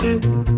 Thank you.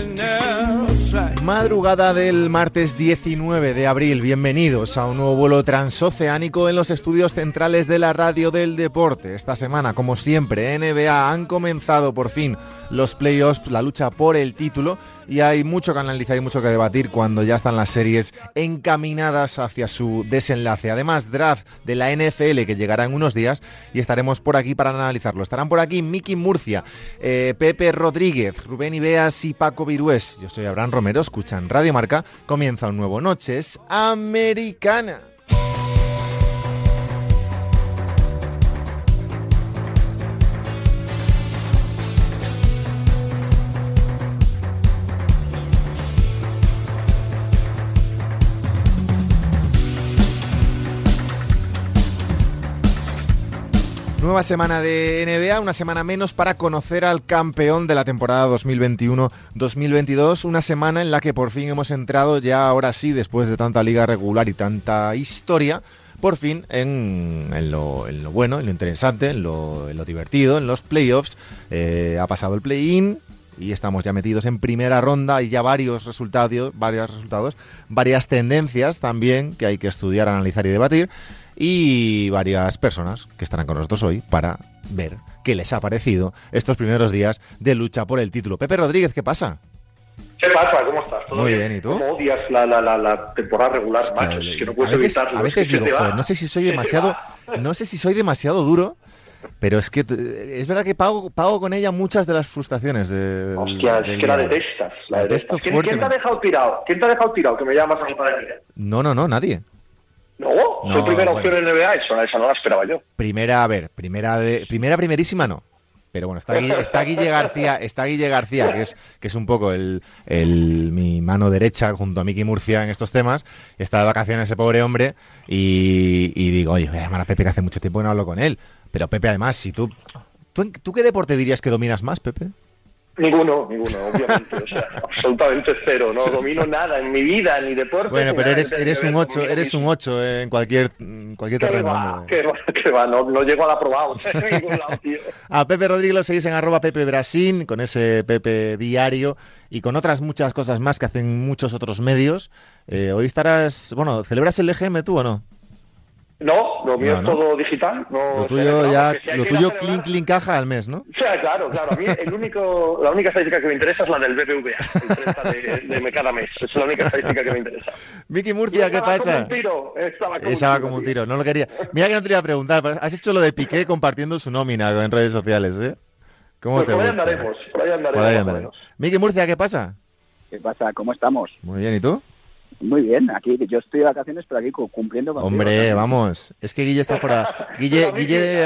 Madrugada del martes 19 de abril, bienvenidos a un nuevo vuelo transoceánico en los estudios centrales de la radio del deporte. Esta semana, como siempre, NBA han comenzado por fin los playoffs, la lucha por el título y hay mucho que analizar y mucho que debatir cuando ya están las series encaminadas hacia su desenlace. Además, draft de la NFL que llegará en unos días y estaremos por aquí para analizarlo. Estarán por aquí Miki Murcia, eh, Pepe Rodríguez, Rubén Ibeas y Paco Virués. Yo soy Abraham Romero, escuchan Radio Marca. Comienza un nuevo Noches Americana. Nueva semana de NBA, una semana menos para conocer al campeón de la temporada 2021-2022, una semana en la que por fin hemos entrado ya ahora sí, después de tanta liga regular y tanta historia, por fin en, lo, bueno, en lo interesante, en lo, divertido, en los playoffs. Eh, ha pasado el play-in, y estamos ya metidos en primera ronda y ya varios resultados, varios resultados, varias tendencias también que hay que estudiar, analizar y debatir y varias personas que estarán con nosotros hoy para ver qué les ha parecido estos primeros días de lucha por el título. Pepe Rodríguez, ¿qué pasa? ¿Qué pasa? ¿Cómo estás? Muy bien, ¿y tú? ¿Cómo odias la, la, la, temporada regular, macho? que no puedes a veces, evitarlo. A veces digo, joder, no sé si soy demasiado, no sé si soy demasiado duro, pero es que es verdad que pago, pago con ella muchas de las frustraciones de. Hostia, es que la detestas. La, detesto ¿Quién, ¿Quién, te ha dejado tirado? ¿Quién te ha dejado tirado? Que me llamas a mi padre. No, no, no, nadie. No, fue primera opción en NBA, esa, esa no la esperaba yo. Primera, a ver, primera de, primera primerísima no. Pero bueno, está, está Guille García, está Guille García, que es, que es un poco el, el, mi mano derecha junto a Miki Murcia en estos temas. Está de vacaciones ese pobre hombre y, y digo, oye, voy a llamar a Pepe que hace mucho tiempo que no hablo con él. Pero Pepe, además, si tú, tú, ¿tú qué deporte dirías que dominas más, Pepe? Ninguno, ninguno, obviamente. O sea, absolutamente cero. No domino nada en mi vida, ni deporte. Bueno, pero eres, eres un 8, eres un 8 en cualquier, cualquier terreno. Va, va, no, no llego al aprobado en ningún lado, tío. A Pepe Rodríguez lo seguís en arroba Pepe Brasín, con ese Pepe diario y con otras muchas cosas más que hacen muchos otros medios. Eh, hoy estarás, bueno, ¿celebras el EGM tú o no? No, lo mío es todo digital. No, lo tuyo ya, lo tuyo clink clink caja al mes, ¿no? O sea, claro, claro. A mí el único, la única estadística que me interesa es la del BBVA, de, de, cada mes. Es la única estadística que me interesa. Miki Murcia, ¿qué pasa? Como un tiro, estaba como, estaba un, como un tiro, no lo quería. Mira que no te iba a preguntar, has hecho lo de Piqué compartiendo su nómina en redes sociales, ¿eh? ¿Cómo pues te por, ahí andaremos, por ahí andaremos, por ahí andaremos. Miki Murcia, ¿qué pasa? ¿Qué pasa? ¿Cómo estamos? Muy bien, ¿y tú? Muy bien, aquí yo estoy de vacaciones, pero aquí cumpliendo con. Hombre, vamos, es que Guille está fuera. Guille, Guille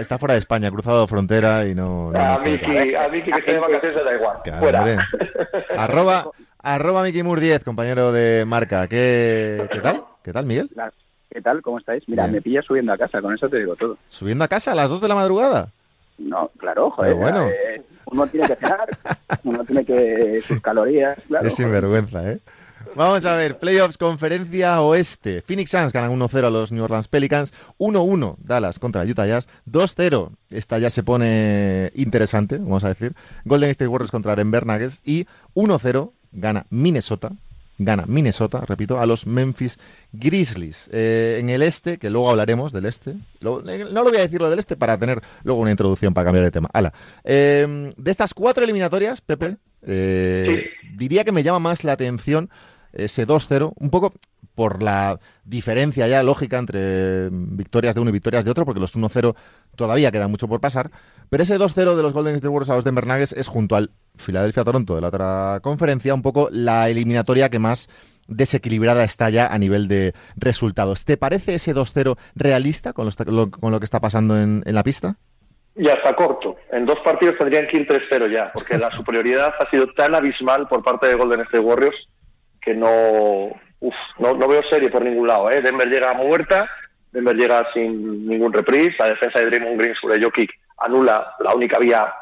está fuera de España, ha cruzado frontera y no. a que, a mí que esté de vacaciones da igual. fuera. arroba, arroba Miki Mur 10, compañero de marca. ¿Qué, ¿Qué tal? ¿Qué tal, Miguel? ¿Qué tal? ¿Cómo estáis? Mira, bien. me pillas subiendo a casa, con eso te digo todo. ¿Subiendo a casa a las 2 de la madrugada? No, claro, joder. Pero bueno. Eh, uno tiene que cenar, uno tiene que. sus calorías. Claro, es sinvergüenza, ¿eh? Vamos a ver, playoffs conferencia oeste. Phoenix Suns ganan 1-0 a los New Orleans Pelicans, 1-1 Dallas contra Utah Jazz, 2-0. Esta ya se pone interesante, vamos a decir. Golden State Warriors contra Denver Nuggets y 1-0 gana Minnesota. Gana Minnesota, repito, a los Memphis Grizzlies. Eh, en el este, que luego hablaremos del este. Lo, no lo voy a decir lo del este para tener luego una introducción para cambiar de tema. Ala. Eh, de estas cuatro eliminatorias, Pepe, eh, sí. diría que me llama más la atención ese 2-0, un poco por la diferencia ya lógica entre victorias de uno y victorias de otro, porque los 1-0 todavía queda mucho por pasar. Pero ese 2-0 de los Golden State Warriors a los Denver Nuggets es junto al Philadelphia-Toronto de la otra conferencia, un poco la eliminatoria que más desequilibrada está ya a nivel de resultados. ¿Te parece ese 2-0 realista con lo, con lo, que está pasando en, en la pista? Ya está corto. En dos partidos tendrían que ir 3-0 ya, porque la superioridad ha sido tan abismal por parte de Golden State Warriors que no, uf, no, veo serie por ningún lado. ¿eh? Denver llega muerta, Denver llega sin ningún reprise, la defensa de Draymond Green sobre Jokic anula la única vía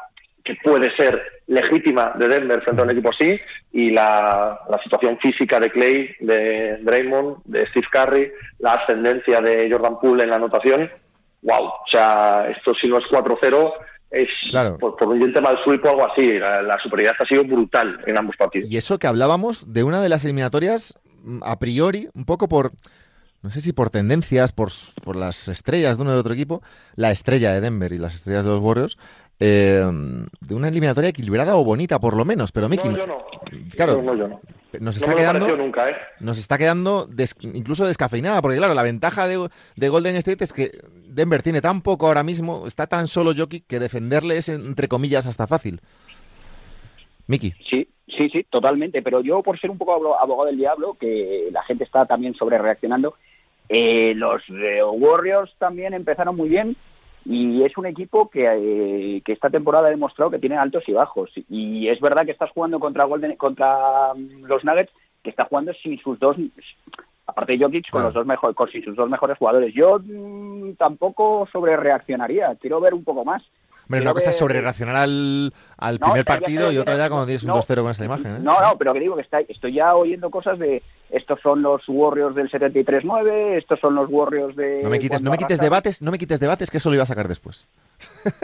que puede ser legítima de Denver frente a un equipo así y la, la situación física de Clay, de Draymond, de Steve Curry, la ascendencia de Jordan Poole en la anotación, wow, o sea, esto si no es 4-0 es claro. por, por, un tema del sweep o algo así. La, la, superioridad ha sido brutal en ambos partidos. Y eso que hablábamos de una de las eliminatorias a priori, un poco por, no sé si por tendencias, por, por las estrellas de uno de otro equipo, la estrella de Denver y las estrellas de los Warriors, eh, de una eliminatoria equilibrada o bonita por lo menos, pero Miki, no, yo no. claro, no, yo no. nos está quedando, nunca, ¿eh? nos está quedando des, incluso descafeinada, porque claro, la ventaja de, de, Golden State es que Denver tiene tan poco ahora mismo, está tan solo Jokic que defenderle es entre comillas hasta fácil. Miki. Sí, sí, sí, totalmente. Pero yo, por ser un poco abogado del diablo, que la gente está también sobre reaccionando, eh, los eh, Warriors también empezaron muy bien y es un equipo que, eh, que, esta temporada ha demostrado que tiene altos y bajos. Y es verdad que estás jugando contra Golden, contra los Nuggets, que está jugando sin sus dos, aparte de Jokic, con los dos mejor, con sus dos mejores jugadores. Yo mm, tampoco sobre reaccionaría. Quiero ver un poco más. Hombre, una cosa es sobre reaccionar al, al No, primer partido y otra ya cuando tienes un no, 2-0 con esta imagen. ¿eh? No, no, pero que digo que está, estoy ya oyendo cosas de estos son los Warriors del 73-9, estos son los Warriors de... No me quites, no me quites debates, no me quites debates, que eso lo iba a sacar después.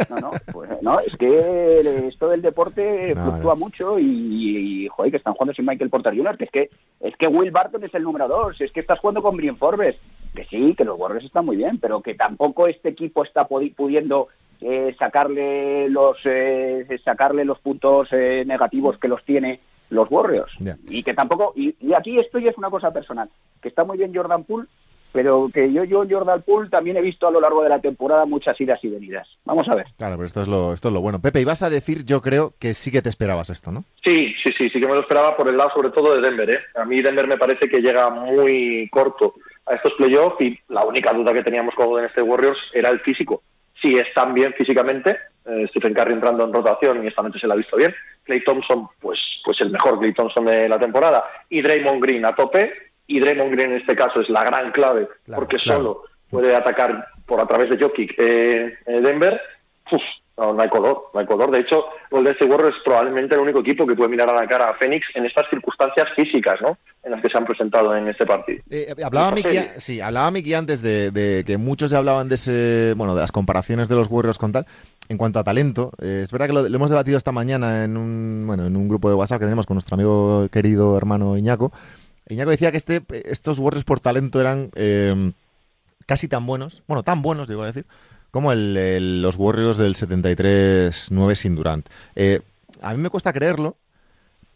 No, no, pues, no, es que esto del deporte No, fluctúa mucho y, y, joder, que están jugando sin Michael Porter Jr., que es que, es que Will Barton es el número dos, es que estás jugando con Brian Forbes, que sí, que los Warriors están muy bien, pero que tampoco este equipo está pudiendo eh, sacarle los eh, sacarle los puntos eh, negativos que los tiene los Warriors y que tampoco y, y aquí esto ya es una cosa personal que está muy bien Jordan Poole pero que yo yo en Jordan Poole también he visto a lo largo de la temporada muchas idas y venidas vamos a ver Claro, pero esto es lo, esto es lo bueno. Pepe, ibas a decir, yo creo que sí que te esperabas esto, ¿no? Sí, sí, sí, sí que me lo esperaba por el lado sobre todo de Denver. ¿eh? A mí Denver me parece que llega muy corto a estos playoffs y la única duda que teníamos con Golden State Warriors era el físico. Si están bien físicamente, eh, Stephen Curry entrando en rotación y esta noche se la ha visto bien. Clay Thompson, pues, pues el mejor Clay Thompson de la temporada. Y Draymond Green a tope. Y Draymond Green en este caso es la gran clave Claro, porque claro. solo puede atacar por a través de Jokic eh, eh, Denver. Uf, no, no hay color, no hay color. De hecho, State Warriors es probablemente el único equipo que puede mirar a la cara a Phoenix en estas circunstancias físicas, ¿no? En las que se han presentado en este partido. Eh, hablaba Miki, sí, hablaba Miki antes de, de que muchos ya hablaban de ese, bueno, de las comparaciones de los Warriors con tal. En cuanto a talento, eh, es verdad que lo, lo hemos debatido esta mañana en un, bueno, en un grupo de WhatsApp que tenemos con nuestro amigo querido hermano Iñaco. Iñaco decía que este, estos Warriors por talento eran eh, casi tan buenos, bueno, tan buenos, digo a decir, como el- el- los Warriors del 73-9 sin Durant. Eh, a mí me cuesta creerlo,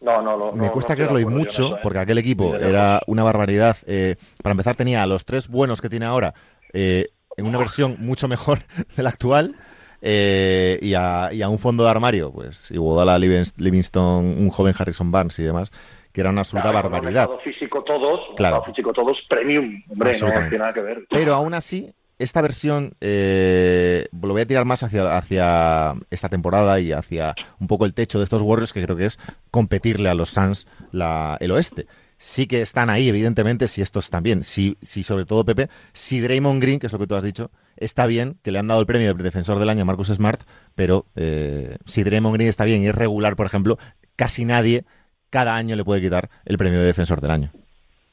No, no, no. me cuesta no creerlo y mucho, eso, ¿eh? porque aquel equipo era una barbaridad. Eh, para empezar, tenía a los tres buenos que tiene ahora en una versión mucho mejor de la actual. y, a, y a un fondo de armario, pues Iguodala, Livings- Livingston, un joven Harrison Barnes y demás, que era una absoluta Claro, barbaridad. físico todos, Claro. físico todos, premium. Hombre, no tiene nada que ver. Pero aún así, esta versión eh, lo voy a tirar más hacia, hacia esta temporada y hacia un poco el techo de estos Warriors, que creo que es competirle a los Suns el oeste. Sí que están ahí, evidentemente, si estos bien. Si, si sobre todo, Pepe, si Draymond Green, que es lo que tú has dicho, está bien, que le han dado el premio de defensor del año a Marcus Smart, pero eh, si Draymond Green está bien y es regular, por ejemplo, casi nadie cada año le puede quitar el premio de defensor del año.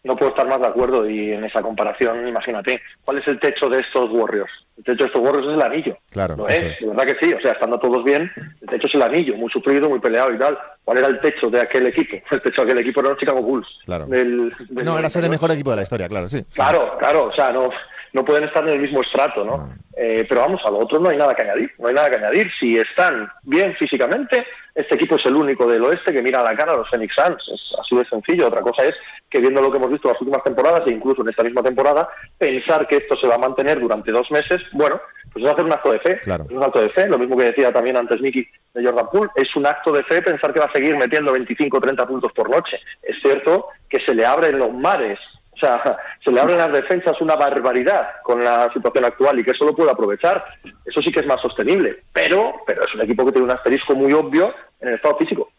No puedo estar más de acuerdo y en esa comparación, imagínate, ¿cuál es el techo de estos Warriors? El techo de estos Warriors es el anillo. Claro, Lo es, es. de verdad que sí, o sea, estando todos bien, el techo es el anillo, muy sufrido, muy peleado y tal. ¿Cuál era el techo de aquel equipo? El techo de aquel equipo era los Chicago Bulls. Claro. Del, del No, era ser el 98. mejor equipo de la historia, claro, sí. sí. Claro, claro, o sea, no, no pueden estar en el mismo estrato, ¿no? Eh, pero vamos, a lo otro no hay nada que añadir, no hay nada que añadir. Si están bien físicamente, este equipo es el único del oeste que mira a la cara a los Phoenix Suns. Es así de sencillo. Otra cosa es que viendo lo que hemos visto las últimas temporadas e incluso en esta misma temporada, pensar que esto se va a mantener durante dos meses, bueno, pues es hacer un acto de fe. Es un acto de fe. Lo mismo que decía también antes Miki de Jordan Poole, es un acto de fe pensar que va a seguir metiendo 25 o 30 puntos por noche. Es cierto que se le abren los mares o sea, se le abren las defensas una barbaridad con la situación actual y que eso lo puede aprovechar. Eso sí que es más sostenible, pero, pero es un equipo que tiene un asterisco muy obvio en el estado físico.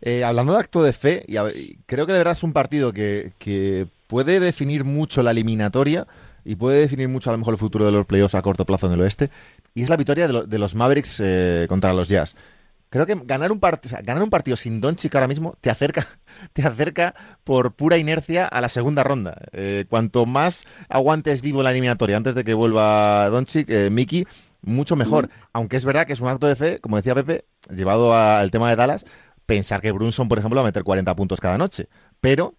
Eh, hablando de acto de fe, y creo que de verdad es un partido que, que puede definir mucho la eliminatoria y puede definir mucho a lo mejor el futuro de los playoffs a corto plazo en el oeste, y es la victoria de, los Mavericks eh, contra los Jazz. Creo que ganar un, ganar un partido sin Doncic ahora mismo te acerca, te acerca por pura inercia a la segunda ronda. Eh, cuanto más aguantes vivo la eliminatoria antes de que vuelva Doncic, eh, Miki, mucho mejor. Aunque es verdad que es un acto de fe, como decía Pepe, llevado al tema de Dallas, pensar que Brunson, por ejemplo, va a meter 40 puntos cada noche. Pero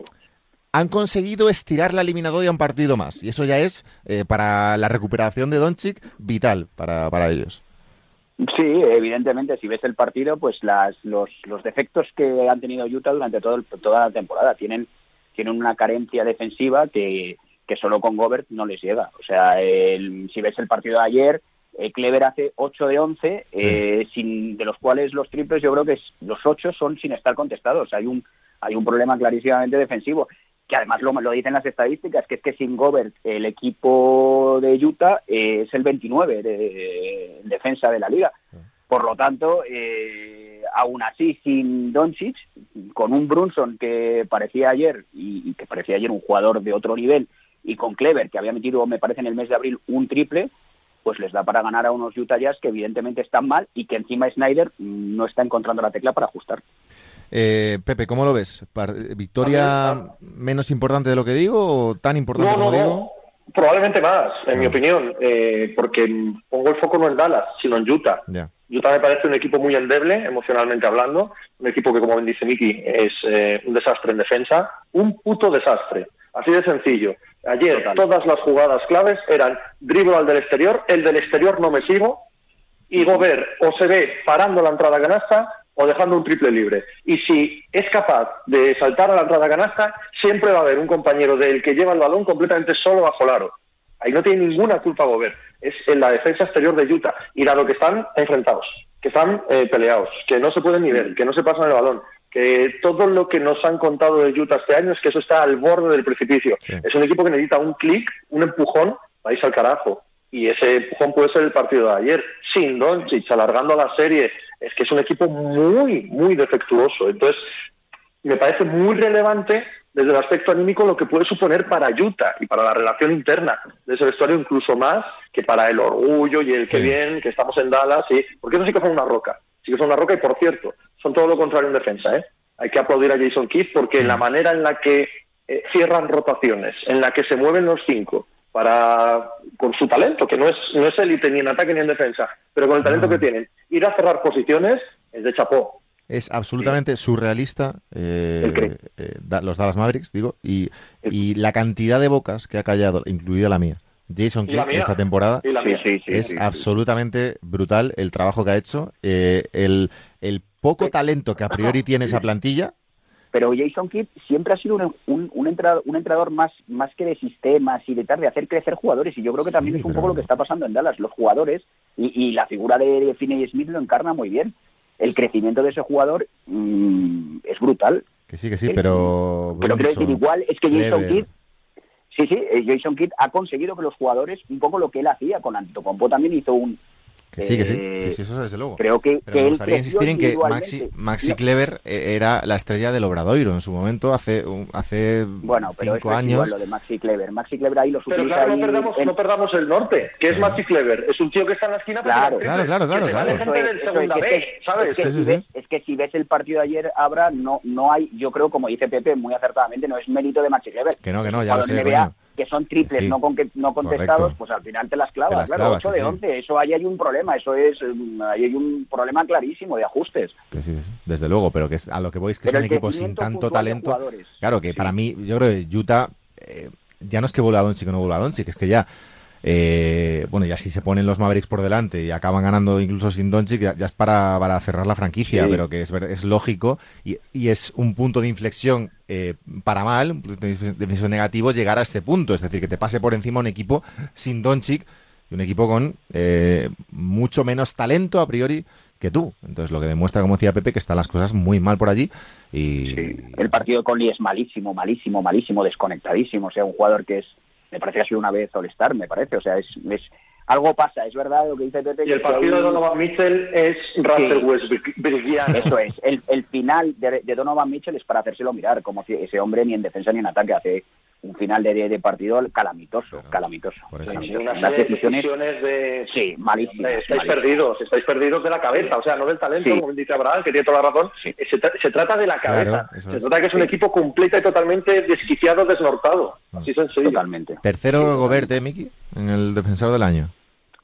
han conseguido estirar la eliminatoria un partido más. Y eso ya es, eh, para la recuperación de Doncic, vital para, para ellos. Sí, evidentemente, si ves el partido, pues las, los, los defectos que han tenido Utah durante todo toda la temporada tienen, tienen una carencia defensiva que, que solo con Gobert no les llega. O sea, si ves el partido de ayer, eh, Clever hace 8 de 11, eh, sin, de los cuales los triples yo creo que los 8 son sin estar contestados. Hay un, hay un problema clarísimamente defensivo que además lo, dicen las estadísticas, que es que sin Gobert el equipo de Utah eh, es el 29 de, defensa de la liga. Por lo tanto, eh, aún así, sin Doncic, con un Brunson que parecía ayer, y, que parecía ayer un jugador de otro nivel, y con Clever, que había metido, me parece, en el mes de abril un triple, pues les da para ganar a unos Utah Jazz que evidentemente están mal y que encima Snyder no está encontrando la tecla para ajustar. Eh, Pepe, ¿cómo lo ves? ¿Victoria menos importante de lo que digo o tan importante como digo? Probablemente más, en mi opinión, eh, porque pongo el foco no en Dallas, sino en Utah. Utah me parece un equipo muy endeble, emocionalmente hablando, un equipo que, como dice Miki, es eh, un desastre en defensa, un puto desastre, así de sencillo. Ayer todas las jugadas claves eran dribble al del exterior, el del exterior no me sigo, y Gobert o se ve parando la entrada canasta o dejando un triple libre. Y si es capaz de saltar a la entrada canasta, siempre va a haber un compañero del que lleva el balón completamente solo bajo el aro. Ahí no tiene ninguna culpa Gobert. Es en la defensa exterior de Utah. Y dado que están enfrentados, que están eh, peleados, que no se pueden ni ver, que no se pasan el balón, que todo lo que nos han contado de Utah este año es que eso está al borde del precipicio. Es un equipo que necesita un clic, un empujón, vais al carajo. Y ese empujón puede ser el partido de ayer, sin Doncic, alargando la serie, es que es un equipo muy, muy defectuoso. Entonces, me parece muy relevante desde el aspecto anímico lo que puede suponer para Utah y para la relación interna de ese vestuario, incluso más que para el orgullo y el que bien, que estamos en Dallas, y porque eso sí que son una roca, sí que son una roca y por cierto, son todo lo contrario en defensa, ¿eh? Hay que aplaudir a Jason Kidd porque la manera en la que eh, cierran rotaciones, en la que se mueven los cinco, para con su talento, que no es no es élite ni en ataque ni en defensa, pero con el talento que tienen, ir a cerrar posiciones es de chapó. Es absolutamente surrealista eh, eh, los Dallas Mavericks, digo, y, y, la cantidad de bocas que ha callado, incluida la mía, Jason Kidd esta temporada es absolutamente brutal el trabajo que ha hecho, eh, el, el poco talento que a priori tiene esa plantilla pero Jason Kidd siempre ha sido un, un, entrenador, un entrenador más, más que de sistemas y de tal, de hacer crecer jugadores. Y yo creo que también es un poco lo que está pasando en Dallas. Los jugadores y, la figura de, Finney Smith lo encarna muy bien. El crecimiento de ese jugador mm, es brutal. Que sí, que sí, pero... Pero quiero decir, igual es que Jason Kidd Sí, sí, eh, Jason Kidd ha conseguido que los jugadores, un poco lo que él hacía con Antetokounmpo, también hizo un, que sí, que sí, sí, sí, eso desde luego. Creo que, Pero me gustaría insistir en que Maxi, Maxi Clever eh, era la estrella del Obradoiro en su momento, hace hace bueno, pero cinco años. lo de Maxi Clever. Maxi Clever ahí los Pero claro, no perdamos, no perdamos el norte, que es Maxi Clever. Es un tío que está en la esquina. Claro, claro, claro, claro. claro. Es que si ves el partido de ayer, Abra, no, no hay, yo creo, como dice Pepe muy acertadamente, no es mérito de Maxi Clever. Que no, que no, ya lo sé, que son triples no, con, no contestados, pues al final te las clavas, claro, 8 de 11, eso ahí hay un problema, eso es, mm, ahí hay un problema clarísimo de ajustes. desde luego, pero que es, a lo que voy es que es un equipo sin tanto talento. Claro, que para mí, yo creo que Utah... Eh, ya no es que vuelva a Doncic o no vuelva a Doncic, es que ya eh, bueno, ya si se ponen los Mavericks por delante y acaban ganando incluso sin Doncic, ya, es para, para, cerrar la franquicia, pero que es, es lógico y, y, es un punto de inflexión eh, para mal, un punto de inflexión negativo llegar a este punto, es decir, que te pase por encima un equipo sin Doncic y un equipo con eh, mucho menos talento a priori que tú. Entonces, lo que demuestra, como decía Pepe, que están las cosas muy mal por allí. Y... El partido de Conley es malísimo, malísimo, malísimo, desconectadísimo. O sea, un jugador que es me parece que ha sido una vez All-Star, me parece. O sea, es, es, algo pasa, es verdad lo que dice Pepe. Y el partido de Donovan Mitchell es Russell Westbrook. Eso es, el, el final de, de, Donovan Mitchell es para hacérselo mirar, como si ese hombre ni en defensa ni en ataque hace un final de, de partido calamitoso, calamitoso. Unas decisiones, de... Sí, malísimas. Estáis perdidos, estáis perdidos de la cabeza, o sea, no del talento, como dice Abraham, que tiene toda la razón, se, se, trata de la cabeza. se trata que es un equipo completo y totalmente desquiciado, desnortado. Mm. Así sencillo. Totalmente. Tercero Gobert, ¿eh, Miki? En el defensor del año.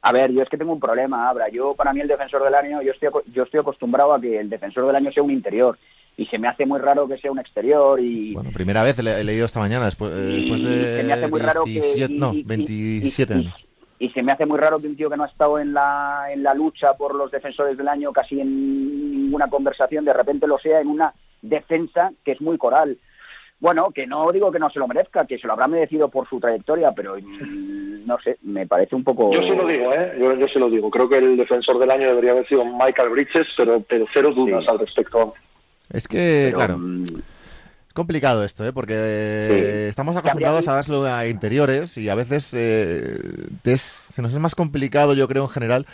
A ver, yo es que tengo un problema, Abra. Yo, para mí, el defensor del año, yo estoy, yo estoy acostumbrado a que el defensor del año sea un interior y se me hace muy raro que sea un exterior y bueno primera vez he leído esta mañana después, eh, después de se me hace muy raro que, no 27 años y se me hace muy raro que un tío que no ha estado en la en la lucha por los defensores del año casi en ninguna conversación de repente lo sea en una defensa que es muy coral bueno, que no digo que no se lo merezca, que se lo habrá merecido por su trayectoria, pero mm, no sé, me parece un poco... Yo sí lo digo, ¿eh? Yo, yo sí lo digo. Creo que el defensor del año debería haber sido Michael Bridges, pero, pero cero dudas al respecto. Es que, claro, mm, es complicado esto, ¿eh? porque estamos acostumbrados a dárselo a interiores y a veces eh, se nos es más complicado, yo creo, en general,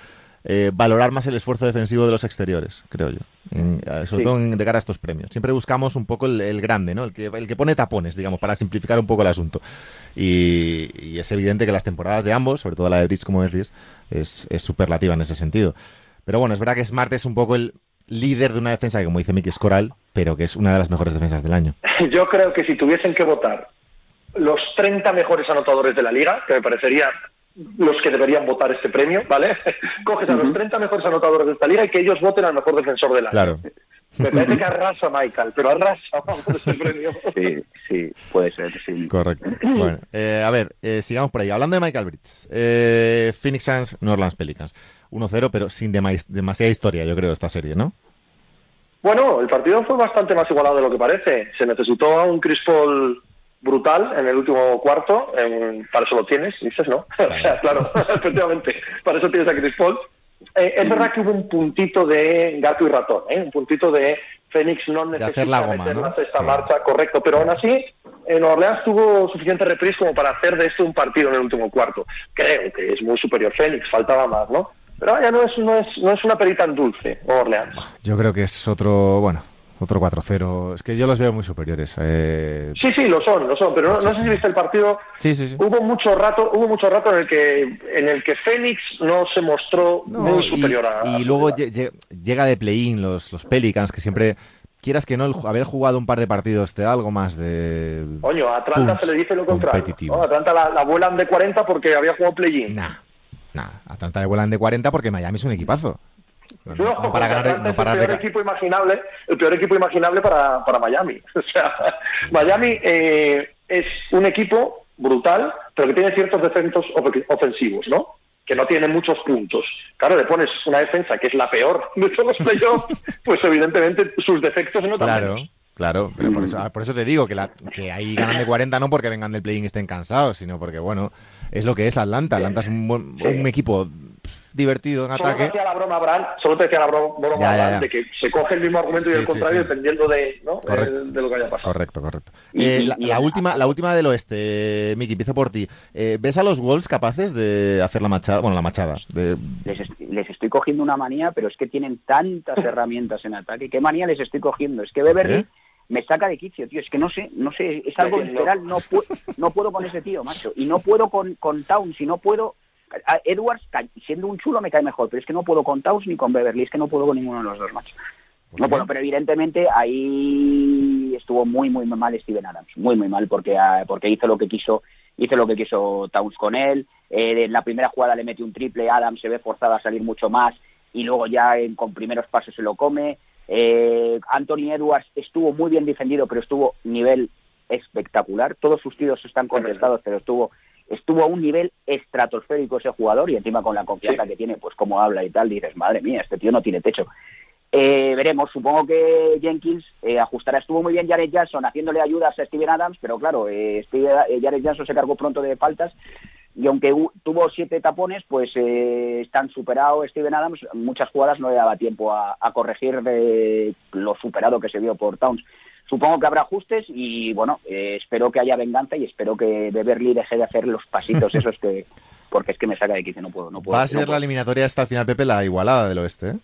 eh, valorar más el esfuerzo defensivo de los exteriores, creo yo. Eh, sobre todo en, de cara a estos premios. Siempre buscamos un poco el, grande, ¿no? El que, el que pone tapones, digamos, para simplificar un poco el asunto. Y, es evidente que las temporadas de ambos, sobre todo la de Bridge, como decís, es, es superlativa en ese sentido. Pero bueno, es verdad que Smart es un poco el, líder de una defensa que, como dice Miki, es coral, pero que es una de las mejores defensas del año. Yo creo que si tuviesen que votar los 30 mejores anotadores de la liga, que me parecería los que deberían votar este premio, ¿vale? Coges a los 30 mejores anotadores de esta liga y que ellos voten al mejor defensor del año. Claro. Me parece que arrasa Michael, pero arrasa vamos, premio. Sí, sí, puede ser, sí. Correcto. Bueno, eh, a ver, eh, sigamos por ahí. Hablando de Michael Bridges, eh, Phoenix Suns, New Orleans Pelicans. 1-0, pero sin demasiada historia, yo creo, esta serie, ¿no? Bueno, el partido fue bastante más igualado de lo que parece. Se necesitó un Chris Paul brutal en el último cuarto. para eso lo tienes, dices, ¿no? o sea, claro, efectivamente, para eso tienes a Chris Paul. Eh, es verdad que hubo un puntito de gato y ratón, ¿eh? un puntito de Fénix no necesita la goma, meter la sexta marcha, correcto, pero aún así en Orleans tuvo suficiente reprise como para hacer de esto un partido en el último cuarto. Creo que es muy superior Fénix, faltaba más, ¿no? Pero vaya, no es, no es, no es una perita en dulce, Orleans. Yo creo que es otro, bueno, otro 4-0. Es que yo los veo muy superiores. Eh... Sí, sí, lo son, lo son. Pero no, sé si viste el partido. Sí, sí, sí. Hubo mucho rato, hubo mucho rato en el que en el que Fénix no se mostró muy superior a. Y luego llega de play-in los, los Pelicans, que siempre quieras que no, haber jugado un par de partidos te da algo más de. Coño, a Atlanta se le dice lo contrario. ¿no? Atlanta la, la, vuelan de 40 porque había jugado play-in. Nah, Nada, Atlanta le vuelan de 40 porque Miami es un equipazo. Para ganar, no para el peor equipo imaginable, el peor equipo imaginable para, para Miami. O sea, Miami eh, es un equipo brutal, pero que tiene ciertos defectos ofensivos, ¿no? Que no tiene muchos puntos. Claro, le pones una defensa que es la peor de todos los playoffs, pues evidentemente sus defectos no Claro. Claro, pero por eso, por eso te digo que, la, que ahí ganan de 40 no porque vengan del play-in y estén cansados, sino porque, bueno, es lo que es Atlanta. Atlanta es un, un equipo divertido en solo ataque. Te decía la broma, Abraham, solo te decía la broma, de que se coge el mismo argumento y el contrario dependiendo de, ¿no? de, lo que haya pasado. Correcto, correcto. Eh, la, última, la última del oeste, Miki, empiezo por ti. Eh, ¿Ves a los Wolves capaces de hacer la machada? Bueno, la machada. De... Les, estoy cogiendo una manía, pero es que tienen tantas herramientas en ataque. ¿Qué manía les estoy cogiendo? Es que Beverly me saca de quicio, tío. Es que no sé, no sé, es algo literal. No, puedo, no puedo con ese tío, macho. Y no puedo con, con Towns, y no puedo. Edwards, siendo un chulo, me cae mejor, pero es que no puedo con Towns ni con Beverly, es que no puedo con ninguno de los dos, macho. No puedo, pero evidentemente ahí estuvo muy, muy mal Steven Adams, muy, muy mal, porque, ah, porque hizo lo que quiso hizo lo que quiso Towns con él. Eh, en la primera jugada le mete un triple, Adams se ve forzado a salir mucho más y luego ya con primeros pasos se lo come. Eh, Anthony Edwards estuvo muy bien defendido, pero estuvo nivel espectacular. Todos sus tiros están contestados, pero estuvo estuvo a un nivel estratosférico ese jugador y encima con la confianza que tiene, pues como habla y tal, dices, madre mía, este tío no tiene techo. Eh, veremos, supongo que Jenkins eh, ajustará. Estuvo muy bien Jared Jackson haciéndole ayudas a Steven Adams, pero claro, eh, eh Jared Jackson se cargó pronto de faltas y aunque tuvo siete tapones, pues eh, están superado Steven Adams. Muchas jugadas no le daba tiempo a, corregir de lo superado que se vio por Towns. Supongo que habrá ajustes y bueno, espero que haya venganza y espero que Beverly deje de hacer los pasitos esos que porque es que me saca de quicio, no puedo, no puedo. Va a ser la eliminatoria hasta el final, Pepe, la igualada del oeste, ¿eh?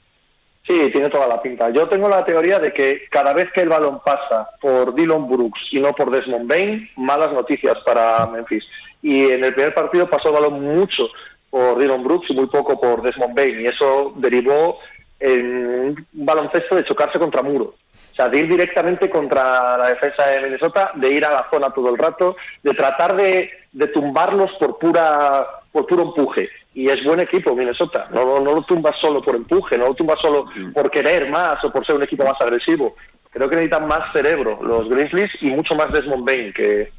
Sí, tiene toda la pinta. Yo tengo la teoría de que cada vez que el balón pasa por Dylan Brooks y no por Desmond Bain, malas noticias para Memphis. Y en el primer partido pasó el balón mucho por Dylan Brooks y muy poco por Desmond Bain. Y eso derivó en un baloncesto de chocarse contra muro. O sea, de ir directamente contra la defensa de Minnesota, de ir a la zona todo el rato, de tratar de, tumbarlos por pura por puro empuje. Y es buen equipo Minnesota. No, no, lo tumbas solo por empuje, no lo tumbas solo por querer más o por ser un equipo más agresivo. Creo que necesitan más cerebro los Grizzlies y mucho más Desmond Bain, que...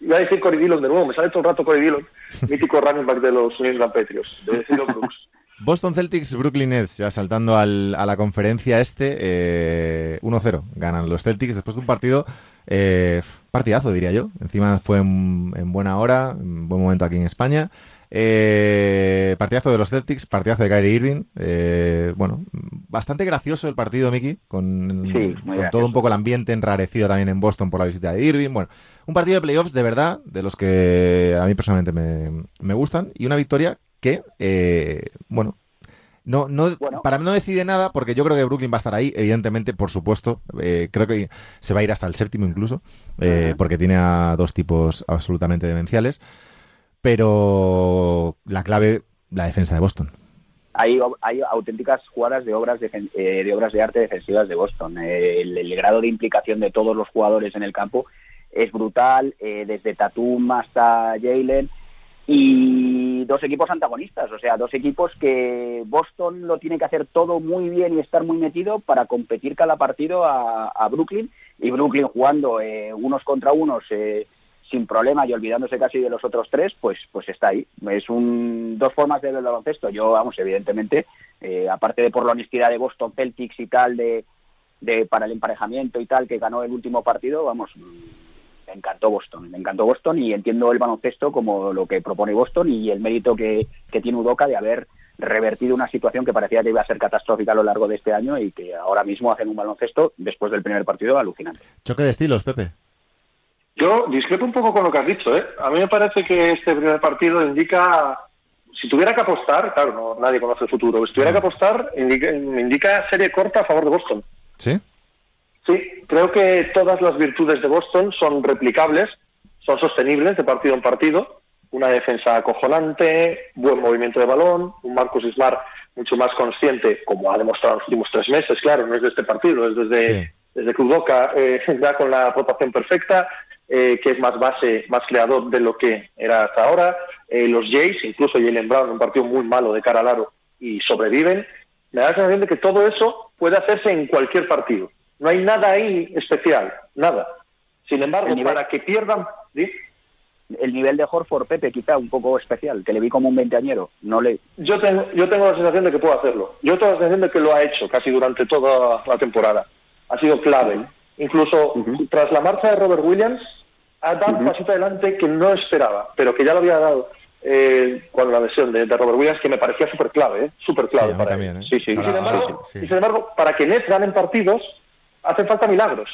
iba a decir Corey Dillon de nuevo, me sale todo el rato Corey Dillon, mítico running back de los New England Patriots, de Brooks. Boston Celtics, Brooklyn Nets, ya saltando al, a la conferencia este, eh, 1-0 ganan los Celtics después de un partido, eh, partidazo diría yo, encima fue en, buena hora, en buen momento aquí en España. Eh, partidazo de los Celtics, partidazo de Kyrie Irving. Eh, bueno, bastante gracioso el partido, Miki, con, todo un poco el ambiente enrarecido también en Boston por la visita de Irving. Bueno, un partido de playoffs de verdad, de los que a mí personalmente me, me gustan, y una victoria que, eh, bueno, no, no, para mí no decide nada, porque yo creo que Brooklyn va a estar ahí, evidentemente, por supuesto. Eh, creo que se va a ir hasta el séptimo incluso, eh, porque tiene a dos tipos absolutamente demenciales. Pero la clave, la defensa de Boston. Hay, hay auténticas jugadas de obras de, de obras de arte defensivas de Boston. El, el, grado de implicación de todos los jugadores en el campo es brutal, desde Tatum hasta Jalen y dos equipos antagonistas, o sea, dos equipos que Boston lo tiene que hacer todo muy bien y estar muy metido para competir cada partido a, Brooklyn y Brooklyn jugando eh, unos contra unos eh, sin problema y olvidándose casi de los otros tres, pues pues está ahí. Es un dos formas de ver el baloncesto. Yo, vamos, evidentemente, eh, aparte de por la honestidad de Boston Celtics y tal, de, de para el emparejamiento y tal, que ganó el último partido, vamos, encantó Boston, me encantó Boston y entiendo el baloncesto como lo que propone Boston y el mérito que, tiene Udoca de haber revertido una situación que parecía que iba a ser catastrófica a lo largo de este año y que ahora mismo hacen un baloncesto después del primer partido alucinante. Choque de estilos, Pepe. Yo discrepo un poco con lo que has dicho. ¿eh? A mí me parece que este primer partido indica, si tuviera que apostar, claro, no, nadie conoce el futuro, si tuviera que apostar, indica, indica serie corta a favor de Boston. ¿Sí? Sí, creo que todas las virtudes de Boston son replicables, son sostenibles de partido en partido. Una defensa acojonante, buen movimiento de balón, un Marcus Smart mucho más consciente, como ha demostrado en los últimos tres meses, claro, no es de este partido, es desde, desde que Udoca eh, ya con la rotación perfecta, eh, que es más base, más creador de lo que era hasta ahora. Eh, los Jays, incluso Jalen Brown, un partido muy malo de cara al aro y sobreviven. Me da la sensación de que todo eso puede hacerse en cualquier partido. No hay nada ahí especial, nada. Sin embargo, para que pierdan... El nivel de Horford, Pepe, quizá un poco especial, que le vi como un veinteañero. No le... yo, tengo, yo tengo la sensación de que puedo hacerlo. Yo tengo la sensación de que lo ha hecho casi durante toda la temporada. Ha sido clave. Incluso tras la marcha de Robert Williams, ha dado un pasito adelante que no esperaba, pero que ya lo había dado eh, con la lesión de, Robert Williams, que me parecía súper clave, ¿eh? súper clave. Sí, también, ¿eh? sí, sí. y, sin embargo, para que Nets ganen partidos, hacen falta milagros.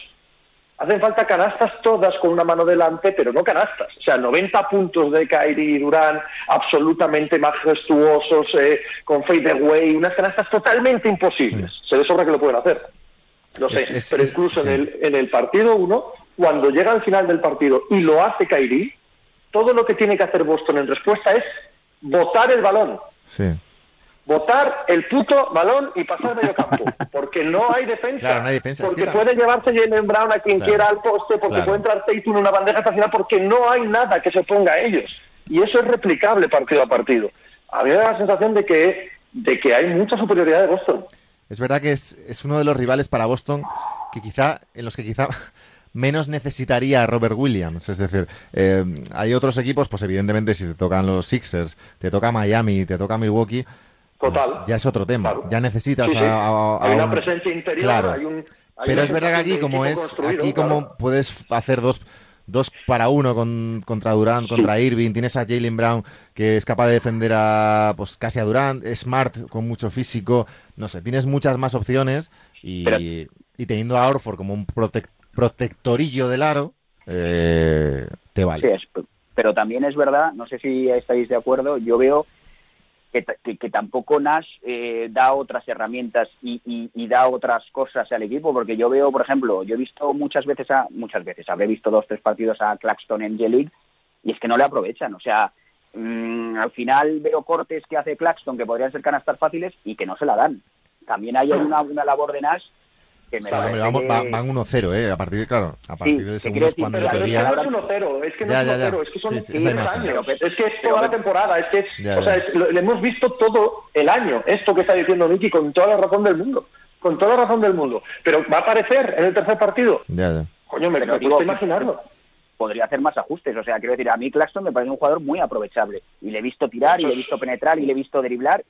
Hacen falta canastas todas con una mano delante, pero no canastas. O sea, 90 puntos de y Durán, absolutamente majestuosos, eh, con fade away, unas canastas totalmente imposibles. Se ve sobra que lo pueden hacer. No sé, pero incluso en, el, en el partido uno, cuando llega al final del partido y lo hace Kyrie, todo lo que tiene que hacer Boston en respuesta es botar el balón. Sí botar el puto balón y pasar medio campo, porque no hay defensa. Porque puede llevarse Jalen Brown a quien quiera al poste, porque puede entrar Tatum en una bandeja estacional, porque no hay nada que se ponga a ellos. Y eso es replicable partido a partido. A mí me da la sensación de que, de que hay mucha superioridad de Boston. Es verdad que es, es uno de los rivales para Boston que quizá, en los que quizá menos necesitaría a Robert Williams. Es decir, eh, hay otros equipos, pues evidentemente si te tocan los Sixers, te toca Miami, te toca Milwaukee, pues ya es otro tema. Ya necesitas Sí, sí. A, a- a hay una un- presencia interior, Claro. hay un... hay Pero es verdad que aquí, como es, aquí claro. como puedes hacer dos, dos para uno con- contra Durant, contra Irving, tienes a Jalen Brown que es capaz de defender a pues casi a Durant, Smart con mucho físico, no sé, tienes muchas más opciones y, Pero- y teniendo a Orford como un protec- protectorillo del aro, eh, te vale. Sí, es- pero también es verdad, no sé si estáis de acuerdo, yo veo que, que- que tampoco Nash eh, da otras herramientas y, y- da otras cosas al equipo, porque yo veo, por ejemplo, yo he visto muchas veces, a, muchas veces, habré visto dos, tres partidos a Claxton en G-League y es que no le aprovechan, o sea, mm, al final veo cortes que hace Claxton que podrían ser canastas fáciles y que no se la dan. También hay una, una labor de Nash que me O sea, vamos, que- va- van 1-0, ¿eh? A partir de, claro, a partir de te segundos cuando Pero en es que teoría... no es 1-0, es que no Ya, es ya, ya. 1-0, es que son Sí, sí, esa 10 imagen. años. Es que es toda la temporada, es que es, Ya, o sea, es- lo, lo hemos visto todo el año, esto que está diciendo Miki, con toda la razón del mundo, con toda la razón del mundo. Pero va a aparecer en el tercer partido. Ya, ya. Coño, me, me digo, cuesta imaginarlo. podría hacer más ajustes. O sea, quiero decir, a mí Claxton me parece un jugador muy aprovechable. Y le he visto tirar, y le he visto penetrar, y le he visto driblar.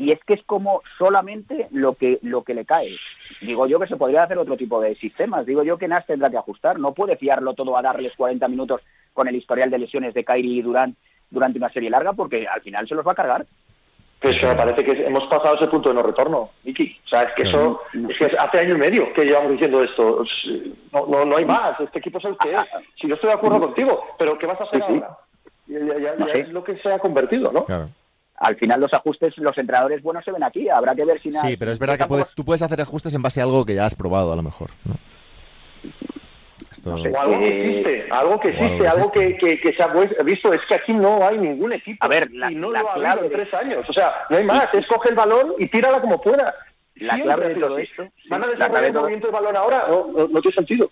Y es que es como solamente lo que, lo que le cae. Digo yo que se podría hacer otro tipo de sistemas. Digo yo que Nash tendrá que ajustar. No puede fiarlo todo a darles 40 minutos con el historial de lesiones de Kyrie y Durant durante una serie larga, porque al final se los va a cargar. Pues me parece que hemos pasado ese punto de no retorno, Miki. O sea, es que eso, es que hace año y medio que llevamos diciendo esto. No, no, no hay más. Este equipo es el que es. Si yo estoy de acuerdo contigo, pero ¿qué vas a hacer Sí, sí. ahora? Ya, ya- ya- ya es lo que se ha convertido, ¿no? Claro. Al final los ajustes, los entrenadores buenos se ven aquí. Habrá que ver si. Sí, pero es verdad que puedes, tú puedes hacer ajustes en base a algo que ya has probado, a lo mejor. ¿no? Esto... No sé. O algo que Eh, existe, algo que algo existe, algo que, existe. que, que se ha visto. Es que aquí no hay ningún equipo. A ver, la- y no la lo ha clave habido en de- tres años. O sea, no hay más. Es coge el balón y tírala como pueda. La Siempre clave de todo esto, sí, ¿Van a la desarrollar el movimiento del balón ahora? No, no, no tiene sentido.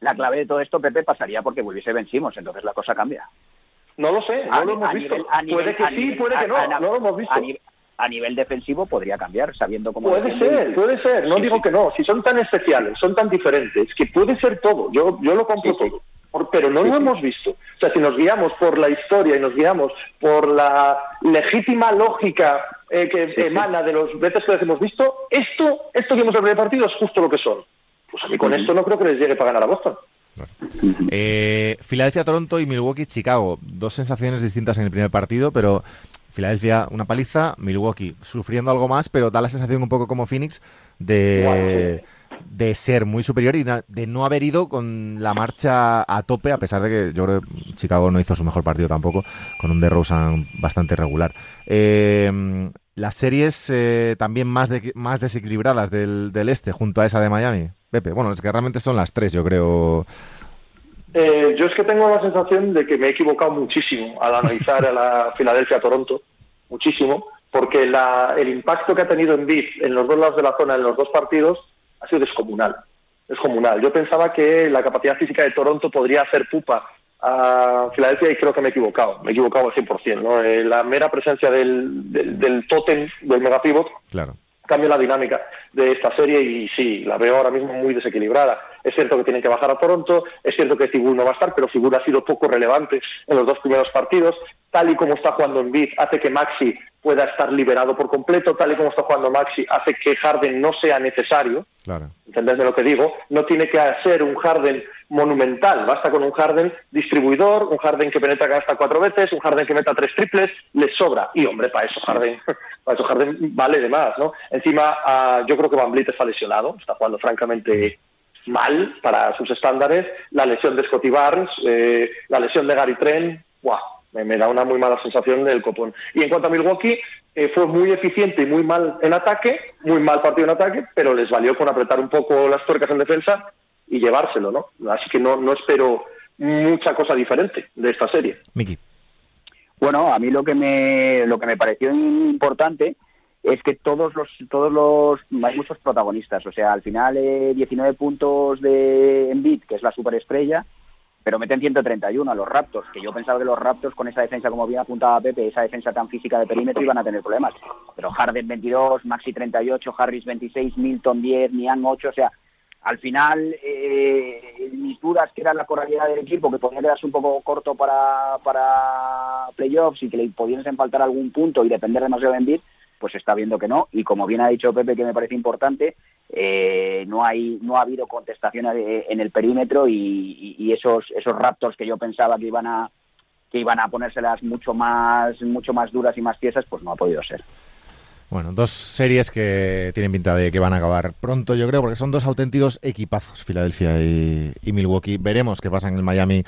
La clave de todo esto, Pepe, pasaría porque volviese vencimos, entonces la cosa cambia. No lo sé, no A lo hemos visto. nivel- a nivel- puede que sí, puede que no. no lo hemos visto. A, ni- a nivel defensivo podría cambiar, sabiendo cómo... Puede ser, puede ser. No Sí, digo sí. que no. Si son tan especiales, son tan diferentes, que puede ser todo. Yo, yo lo compro Sí, todo. Por- pero no lo hemos visto. O sea, si nos guiamos por la historia y nos guiamos por la legítima lógica eh, que emana de los veces que les hemos visto, esto, esto que hemos el partido es justo lo que son. Pues a mí con esto no creo que les llegue para ganar a Boston. Eh, Filadelfia, Toronto y Milwaukee, Chicago. Dos sensaciones distintas en el primer partido, pero Filadelfia una paliza, Milwaukee sufriendo algo más, pero da la sensación un poco como Phoenix de, de ser muy superior y de no haber ido con la marcha a tope, a pesar de que yo creo que Chicago no hizo su mejor partido tampoco, con un DeRozan bastante regular. Eh, las series eh, también más, de- más desequilibradas del, del este, junto a esa de Miami. Pepe, bueno, es que realmente son las tres, yo creo. Eh, yo es que tengo la sensación de que me he equivocado muchísimo al analizar a la Filadelfia-Toronto, muchísimo, porque la- el impacto que ha tenido en BIF en los dos lados de la zona en los dos partidos ha sido descomunal. Descomunal. Yo pensaba que la capacidad física de Toronto podría hacer pupa a Filadelfia y creo que me he equivocado. Me he equivocado al 100%. ¿no? Eh, la mera presencia del, del, del tótem, del megapivot, Claro. cambia la dinámica de esta serie y sí, la veo ahora mismo muy desequilibrada. Es cierto que tienen que bajar a Toronto, es cierto que Cibul no va a estar, pero Cibul ha sido poco relevante en los dos primeros partidos. Tal y como está jugando en Bid, hace que Maxi pueda estar liberado por completo, tal y como está jugando Maxi, hace que Harden no sea necesario. Claro. ¿Entendés de lo que digo? No tiene que ser un Harden monumental, basta con un Harden distribuidor, un Harden que penetra hasta cuatro veces, un Harden que meta tres triples, le sobra. Y hombre, para eso Harden, para eso Harden vale de más, ¿no? Encima, ah, yo creo que Van Vliet está lesionado, está jugando francamente mal para sus estándares. La lesión de Scotty Barnes, eh, la lesión de Gary Trent. Me, me da una muy mala sensación del copón. Y en cuanto a Milwaukee, eh, fue muy eficiente y muy mal en ataque, muy mal partido en ataque, pero les valió con apretar un poco las tuercas en defensa y llevárselo, ¿no? Así que no, no espero mucha cosa diferente de esta serie. Miki. Bueno, a mí lo que me lo que me pareció importante es que todos los todos los hay muchos protagonistas, o sea, al final eh, 19 puntos de Embiid, que es la superestrella, pero meten 131 a los Raptors, que yo pensaba que los Raptors con esa defensa como bien apuntaba Pepe, esa defensa tan física de perímetro iban a tener problemas, pero Harden 22, Maxi 38, Harris 26, Milton 10, Niang 8, o sea, al final, eh, mis dudas que era la coralidad del equipo, que podía quedarse un poco corto para, para playoffs y que le pudiesen faltar algún punto y depender demasiado de Embiid, pues está viendo que no. Y como bien ha dicho Pepe, que me parece importante, eh, no hay no ha habido contestación en el perímetro y, esos esos Raptors que yo pensaba que iban a que iban a ponérselas mucho más mucho más duras y más tiesas, pues no ha podido ser. Bueno, dos series que tienen pinta de que van a acabar pronto, yo creo, porque son dos auténticos equipazos, Filadelfia y, Milwaukee. Veremos qué pasa en el Miami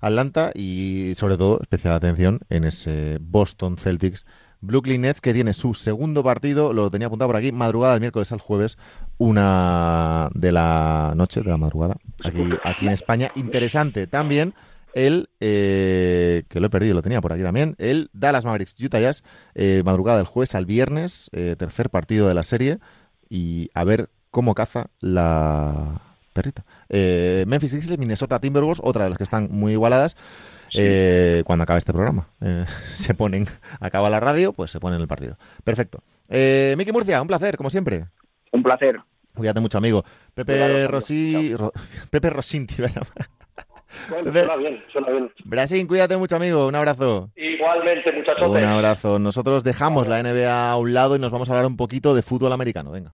Atlanta y sobre todo especial atención en ese Boston Celtics Brooklyn Nets que tiene su segundo partido, lo tenía apuntado por aquí, madrugada del miércoles al jueves, una de la noche, de la madrugada, aquí, aquí en España. Interesante también el, eh, que lo he perdido, lo tenía por aquí también, el Dallas Mavericks Utah Jazz, eh, madrugada del jueves al viernes, eh, tercer partido de la serie, y a ver cómo caza la perrita. Memphis Grizzlies, Minnesota Timberwolves, otra de las que están muy igualadas. Cuando acabe este programa. se ponen, acaba la radio, pues se ponen el partido. Perfecto. Eh, Miki Murcia, un placer, como siempre. Un placer. Cuídate mucho, amigo. Pepe Rossi, Pepe Rosinti, bueno, suena bien, suena bien. Brasil, cuídate mucho, amigo. Un abrazo. Igualmente, muchachos. Un abrazo. Nosotros dejamos la NBA a un lado y nos vamos a hablar un poquito de fútbol americano. Venga.